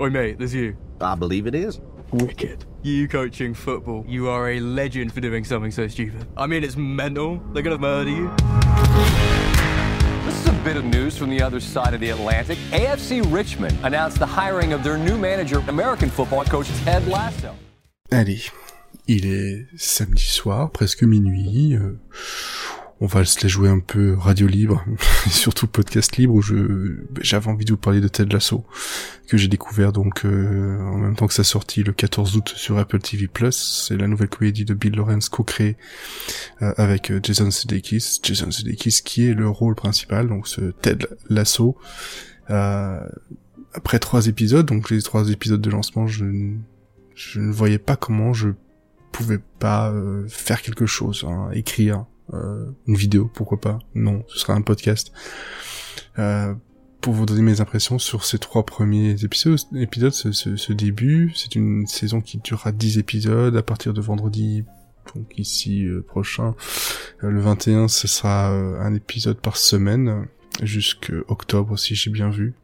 Oi, mate, there's you. I believe it is. Wicked. You coaching football. You are a legend for doing something so stupid. I mean, it's mental. They're gonna murder you. This is a bit of news from the other side of the Atlantic. AFC Richmond announced the hiring of their new manager, American football coach Ted Lasso. Allez, il est samedi soir, presque minuit. euh, on va se la jouer un peu radio libre, surtout podcast libre où je j'avais envie de vous parler de Ted Lasso que j'ai découvert donc euh, en même temps que sa sortie le 14 août sur Apple TV+. C'est la nouvelle comédie de Bill Lawrence co-créée euh, avec euh, Jason Sudeikis. Jason Sudeikis qui est le rôle principal, donc ce Ted Lasso. Après trois épisodes, donc les trois épisodes de lancement, je, ne- voyais pas comment je pouvais pas faire quelque chose, hein, écrire une vidéo, pourquoi pas? Non, ce sera un podcast. Euh, pour vous donner mes impressions sur ces trois premiers épisodes, ce, ce- ce début, c'est une saison qui durera 10 épisodes à partir de vendredi, donc ici euh, prochain, euh, le 21, ce sera euh, un épisode par semaine, jusqu'à octobre si j'ai bien vu.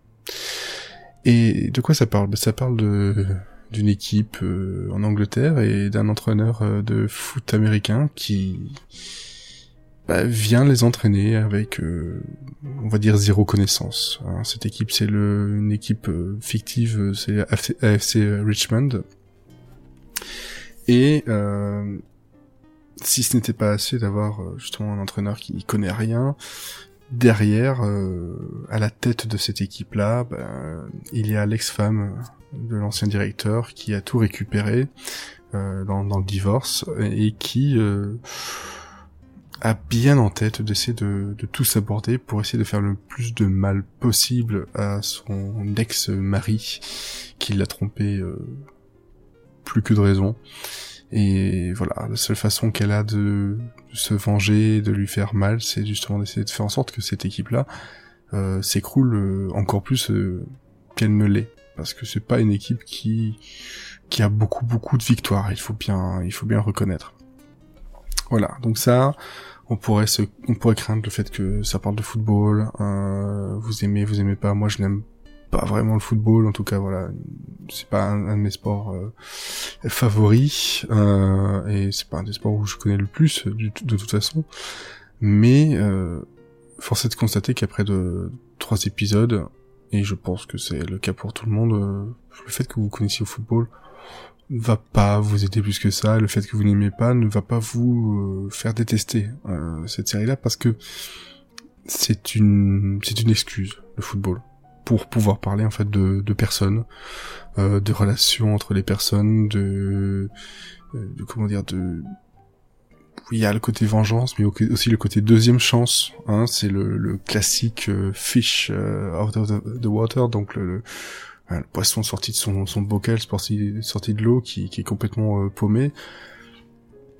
Et de quoi ça parle? Ben, Ça parle de d'une équipe euh, en Angleterre et d'un entraîneur euh, de foot américain qui bah, vient les entraîner avec, euh, on va dire, zéro connaissance. hein. Cette équipe, c'est une équipe euh, fictive, euh, c'est AFC, Richmond. Et si ce n'était pas assez d'avoir justement un entraîneur qui n'y connaît rien, derrière, à la tête de cette équipe-là, ben, il y a l'ex-femme de l'ancien directeur qui a tout récupéré dans, le divorce et qui a bien en tête d'essayer de, de tout s'aborder pour essayer de faire le plus de mal possible à son ex-mari qui l'a trompé euh, plus que de raison. Et voilà, la seule façon qu'elle a de, se venger, de lui faire mal, c'est justement d'essayer de faire en sorte que cette équipe-là euh, s'écroule euh, encore plus qu'elle ne l'est. Parce que c'est pas une équipe qui qui a beaucoup beaucoup de victoires. Il faut bien il faut bien reconnaître. Voilà, donc ça, on pourrait se, on pourrait craindre le fait que ça parle de football. euh, vous aimez, vous aimez pas. Moi, je n'aime pas vraiment le football. En tout cas, voilà, c'est pas un, de mes sports euh, favoris euh, et c'est pas un des sports où je connais le plus de toute façon. Mais euh, force est de constater qu'après de trois épisodes, et je pense que c'est le cas pour tout le monde, euh, le fait que vous connaissiez le football va pas vous aider plus que ça. Le fait que vous n'aimez pas ne va pas vous euh, faire détester euh, cette série-là parce que c'est une c'est une excuse le football pour pouvoir parler en fait de, personnes, euh, de relations entre les personnes, de, euh, comment dire de il y a le côté vengeance, mais au- aussi le côté deuxième chance. Hein, c'est le, le classique fish euh, out of the, water, donc le, le poisson sorti de son, son bocal, sorti, sorti de l'eau, qui, qui est complètement euh, paumé.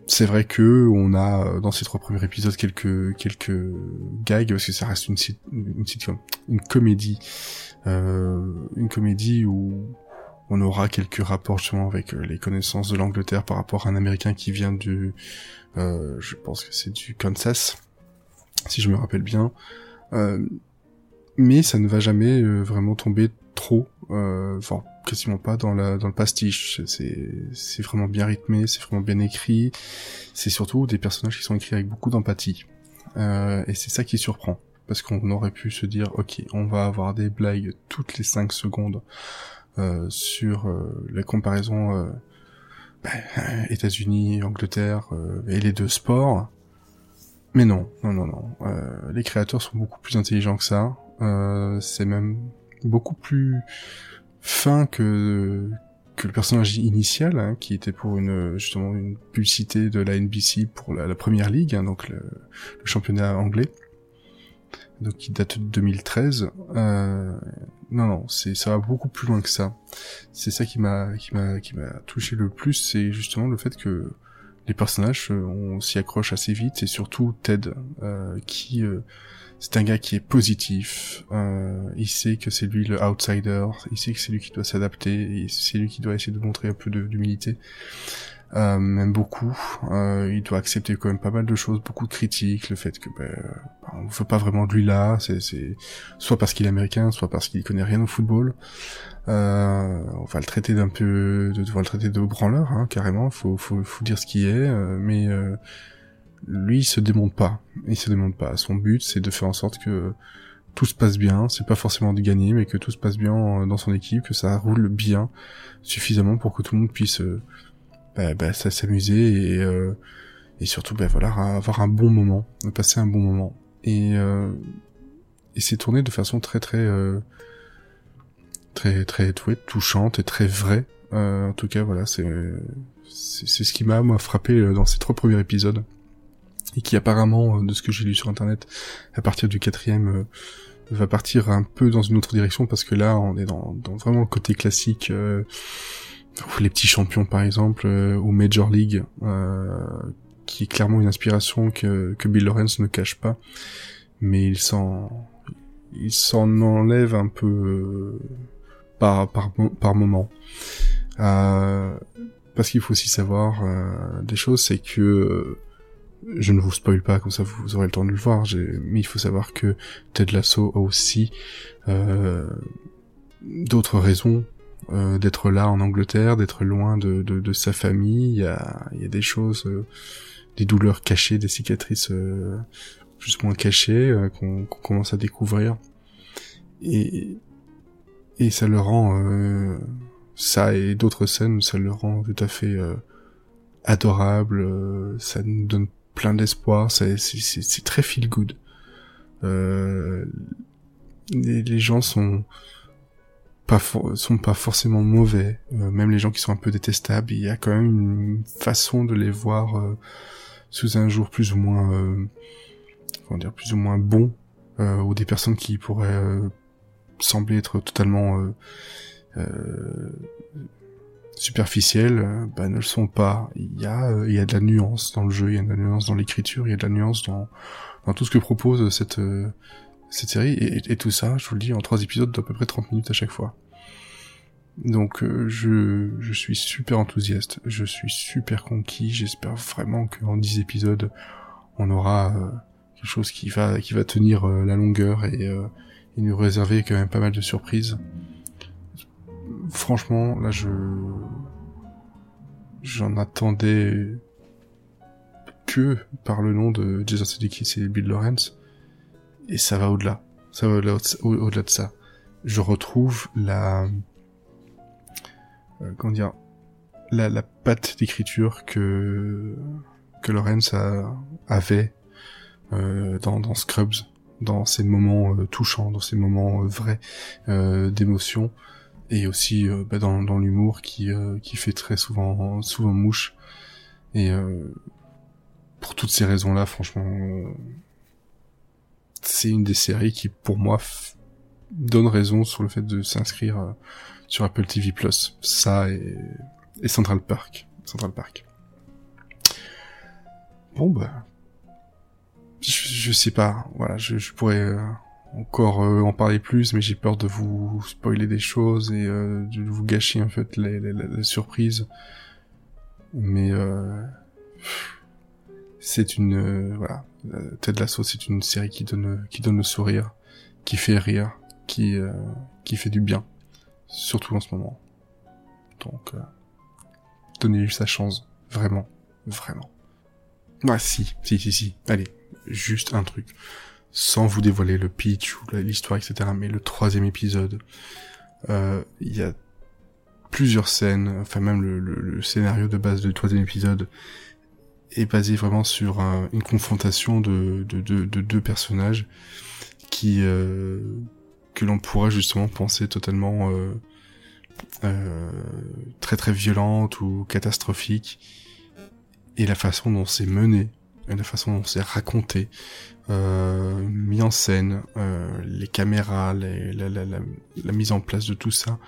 C'est vrai que on a euh, dans ces trois premiers épisodes quelques quelques gags parce que ça reste une une une comédie, euh, une comédie où on aura quelques rapports justement avec euh, les connaissances de l'Angleterre par rapport à un Américain qui vient du, euh, je pense que c'est du Kansas, si je me rappelle bien. Euh, mais ça ne va jamais vraiment tomber trop, enfin quasiment pas dans la dans le pastiche. C'est c'est vraiment bien rythmé, c'est vraiment bien écrit. C'est surtout des personnages qui sont écrits avec beaucoup d'empathie. Euh, et c'est ça qui surprend. Parce qu'on aurait pu se dire, ok, on va avoir des blagues toutes les 5 secondes euh, sur euh, la comparaison euh, bah, États-Unis, Angleterre euh, et les deux sports. Mais non, non, non, non. Euh, les créateurs sont beaucoup plus intelligents que ça. Euh, c'est même beaucoup plus fin que que le personnage initial, hein, qui était pour une justement une publicité de la NBC pour la, première ligue, hein, donc le, le championnat anglais, donc qui date de 2013. Euh, non, non, c'est ça va beaucoup plus loin que ça. C'est ça qui m'a qui m'a qui m'a touché le plus, c'est justement le fait que les personnages, euh, on s'y accroche assez vite, et surtout Ted, euh, qui euh, c'est un gars qui est positif. Il sait que c'est lui le outsider. Il sait que c'est lui qui doit s'adapter. C'est lui qui doit essayer de montrer un peu d'humilité. Euh, même beaucoup. Euh, il doit accepter quand même pas mal de choses, beaucoup de critiques, le fait que ben, bah, on veut pas vraiment de lui là. C'est c'est soit parce qu'il est américain, soit parce qu'il connaît rien au football. Euh, on va le traiter d'un peu, de devoir le traiter de branleur, hein, carrément. Faut, faut, faut dire ce qui est. Euh, mais euh, lui, il se démonte pas. Il se démonte pas. Son but, c'est de faire en sorte que tout se passe bien. C'est pas forcément de gagner, mais que tout se passe bien dans son équipe, que ça roule bien suffisamment pour que tout le monde puisse bah, bah, s'amuser et, et surtout, bah, voilà, avoir un bon moment, passer un bon moment. Et et c'est tourné de façon très très très très touchante et très vraie. Euh, en tout cas, voilà, c'est c'est ce qui m'a moi frappé euh, dans ces trois premiers épisodes et qui apparemment, euh, de ce que j'ai lu sur internet, à partir du quatrième, va partir un peu dans une autre direction parce que là, on est dans, dans vraiment le côté classique. Euh, les petits champions par exemple ou Major League qui est clairement une inspiration que, que Bill Lawrence ne cache pas mais il s'en il s'en enlève un peu par, par, par moment. Euh, parce qu'il faut aussi savoir euh, des choses, c'est que euh, je ne vous spoil pas, comme ça vous aurez le temps de le voir, mais il faut savoir que Ted Lasso a aussi euh, d'autres raisons euh, d'être là en Angleterre, d'être loin de, de, de, sa famille. Il y a, il y a des choses, des douleurs cachées, des cicatrices plus ou moins cachées qu'on commence à découvrir. Et, et ça le rend euh, ça et d'autres scènes ça le rend tout à fait euh, adorable euh, ça nous donne plein d'espoir c'est très feel good les, gens sont pas sont pas forcément mauvais même les gens qui sont un peu détestables il y a quand même une façon de les voir sous un jour plus ou moins comment dire plus ou moins bon ou des personnes qui pourraient sembler être totalement euh, euh, superficielles, euh, bah, ne le sont pas. Il y a, il y a de la nuance dans le jeu, il y a de la nuance dans l'écriture, il y a de la nuance dans, dans tout ce que propose cette, cette série. Et, et, tout ça, je vous le dis, en trois épisodes d'à peu près 30 minutes à chaque fois. Donc je, je suis super enthousiaste, je suis super conquis, j'espère vraiment qu'en 10 épisodes, on aura quelque chose qui va, qui va tenir la longueur et, il nous réservait quand même pas mal de surprises. Franchement, là, je j'en attendais que par le nom de Jason Sudeikis et Bill Lawrence, et ça va au-delà. Ça va au-delà de ça. Je retrouve la euh, comment dire la, la patte d'écriture que que Lawrence a, avait euh, dans, dans Scrubs dans ces moments euh, touchants, dans ces moments euh, vrais euh, d'émotion, et aussi bah, dans, dans l'humour qui, qui fait très souvent, souvent mouche. Et pour toutes ces raisons-là, franchement, c'est une des séries qui, pour moi, donne raison sur le fait de s'inscrire sur Apple TV+. Ça et, et Central Park. Central Park. Bon bah, je, sais pas. Voilà, je, je pourrais euh, encore euh, en parler plus, mais j'ai peur de vous spoiler des choses et euh, de vous gâcher en fait les, les, surprises. Mais c'est une voilà, Ted Lasso, c'est une série qui donne qui donne le sourire, qui fait rire, qui qui fait du bien, surtout en ce moment. Donc donnez-lui sa chance, vraiment, vraiment. Ah si, si, si, si. Allez, juste un truc, sans vous dévoiler le pitch ou l'histoire, etc. Mais le troisième épisode, euh, il y a plusieurs scènes, enfin même le, scénario de base du troisième épisode est basé vraiment sur une confrontation de, de, deux personnages qui euh, que l'on pourrait justement penser totalement euh, très très violente ou catastrophique et la façon dont c'est mené la façon dont c'est raconté, euh, mis en scène, euh, les caméras, les, la, la, mise en place de tout ça,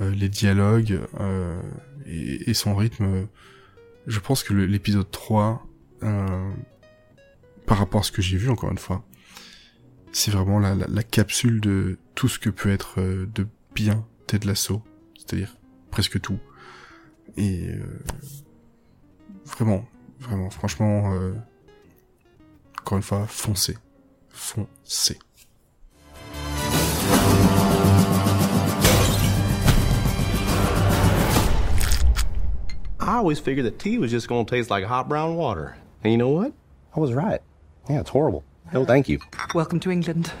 euh, les dialogues euh, et, et, son rythme. Je pense que l'épisode 3, euh, par rapport à ce que j'ai vu encore une fois, c'est vraiment la, capsule de tout ce que peut être euh, de bien Ted Lasso, c'est-à-dire presque tout. Et vraiment, vraiment, franchement, encore une fois, foncez. Foncez. Always figured that tea was just going to taste like hot brown water. And you know what? I was right. Yeah, it's horrible. No, thank you. Welcome to England.